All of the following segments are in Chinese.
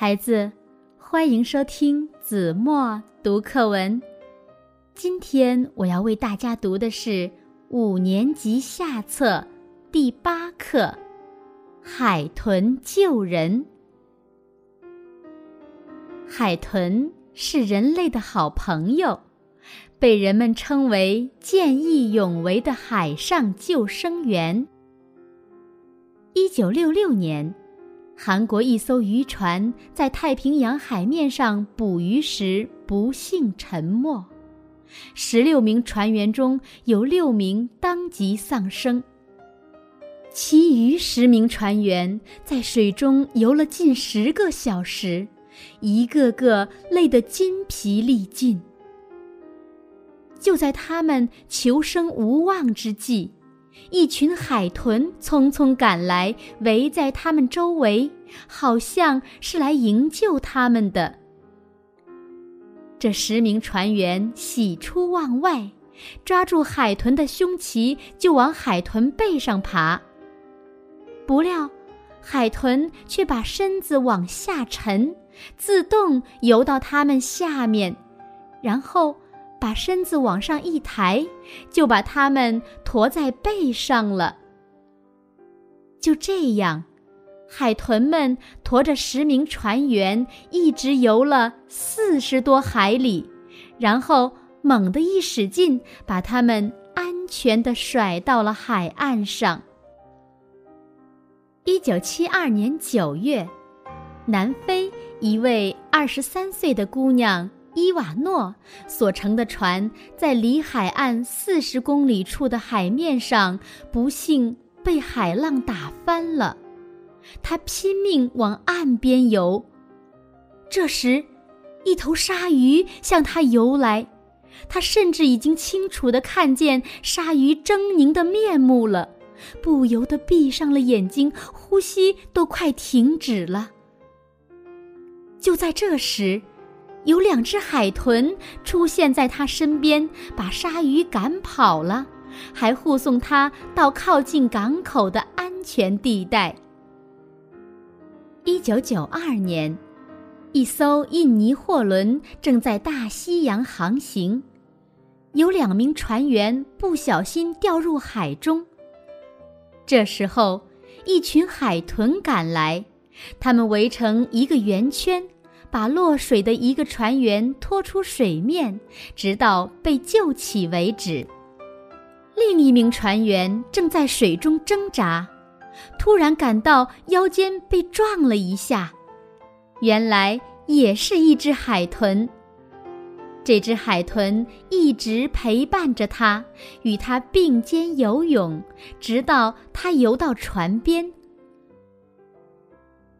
孩子，欢迎收听子墨读课文。今天我要为大家读的是五年级下册第八课《海豚救人》。海豚是人类的好朋友，被人们称为见义勇为的海上救生员。一九六六年。韩国一艘渔船在太平洋海面上捕鱼时不幸沉没，十六名船员中有六名当即丧生。其余十名船员在水中游了近十个小时，一个个累得筋疲力尽。就在他们求生无望之际，一群海豚匆匆赶来，围在他们周围，好像是来营救他们的。这十名船员喜出望外，抓住海豚的胸鳍就往海豚背上爬。不料，海豚却把身子往下沉，自动游到他们下面，然后。把身子往上一抬，就把他们驮在背上了。就这样，海豚们驮着十名船员，一直游了四十多海里，然后猛地一使劲，把他们安全地甩到了海岸上。一九七二年九月，南非一位二十三岁的姑娘。伊瓦诺所乘的船在离海岸四十公里处的海面上，不幸被海浪打翻了。他拼命往岸边游。这时，一头鲨鱼向他游来，他甚至已经清楚地看见鲨鱼狰狞的面目了，不由得闭上了眼睛，呼吸都快停止了。就在这时，有两只海豚出现在他身边，把鲨鱼赶跑了，还护送他到靠近港口的安全地带。一九九二年，一艘印尼货轮正在大西洋航行，有两名船员不小心掉入海中。这时候，一群海豚赶来，他们围成一个圆圈。把落水的一个船员拖出水面，直到被救起为止。另一名船员正在水中挣扎，突然感到腰间被撞了一下，原来也是一只海豚。这只海豚一直陪伴着他，与他并肩游泳，直到他游到船边。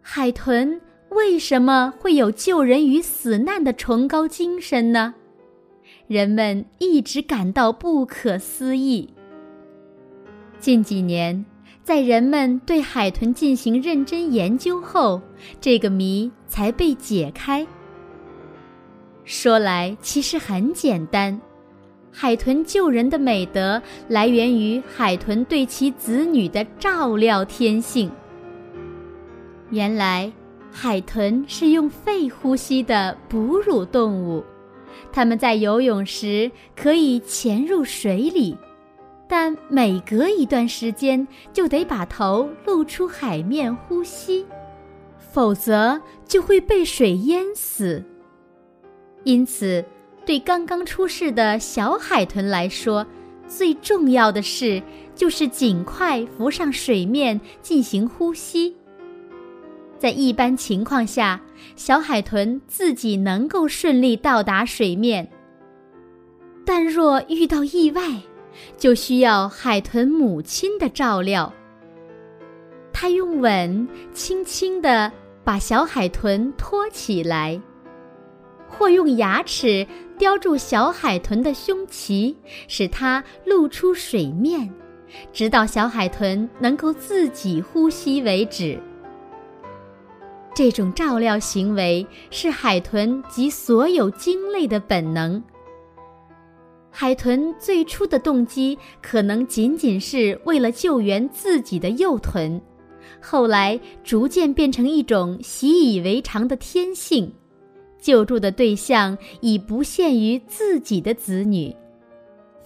海豚。为什么会有救人于死难的崇高精神呢？人们一直感到不可思议。近几年，在人们对海豚进行认真研究后，这个谜才被解开。说来其实很简单，海豚救人的美德来源于海豚对其子女的照料天性。原来。海豚是用肺呼吸的哺乳动物，它们在游泳时可以潜入水里，但每隔一段时间就得把头露出海面呼吸，否则就会被水淹死。因此，对刚刚出世的小海豚来说，最重要的事就是尽快浮上水面进行呼吸。在一般情况下，小海豚自己能够顺利到达水面。但若遇到意外，就需要海豚母亲的照料。它用吻轻轻地把小海豚托起来，或用牙齿叼住小海豚的胸鳍，使它露出水面，直到小海豚能够自己呼吸为止。这种照料行为是海豚及所有鲸类的本能。海豚最初的动机可能仅仅是为了救援自己的幼豚，后来逐渐变成一种习以为常的天性。救助的对象已不限于自己的子女，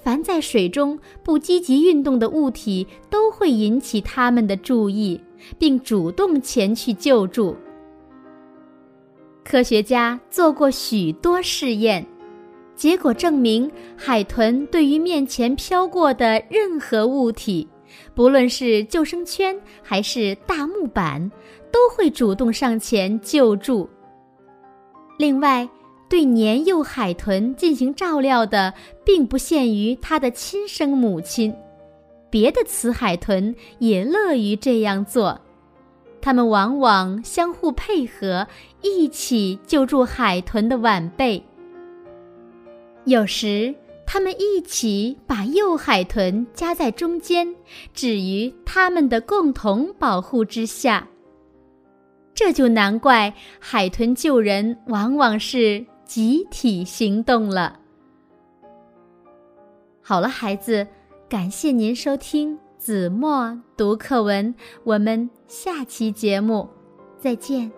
凡在水中不积极运动的物体都会引起他们的注意，并主动前去救助。科学家做过许多试验，结果证明，海豚对于面前飘过的任何物体。不论是救生圈还是大木板，都会主动上前救助。另外，对年幼海豚进行照料的，并不限于它的亲生母亲，别的雌海豚也乐于这样做。他们往往相互配合，一起救助海豚的晚辈。有时。他们一起把幼海豚夹在中间，置于他们的共同保护之下。这就难怪海豚救人往往是集体行动了。好了，孩子，感谢您收听子墨读课文，我们下期节目再见。